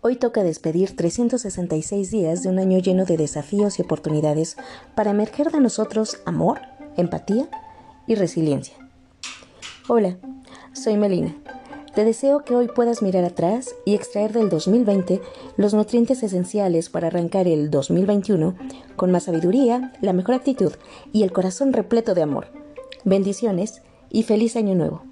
Hoy toca despedir 366 días de un año lleno de desafíos y oportunidades para emerger de nosotros amor, empatía y resiliencia. Hola, soy Melina. Te deseo que hoy puedas mirar atrás y extraer del 2020 los nutrientes esenciales para arrancar el 2021 con más sabiduría, la mejor actitud y el corazón repleto de amor. Bendiciones y feliz año nuevo.